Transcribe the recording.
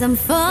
some I'm falling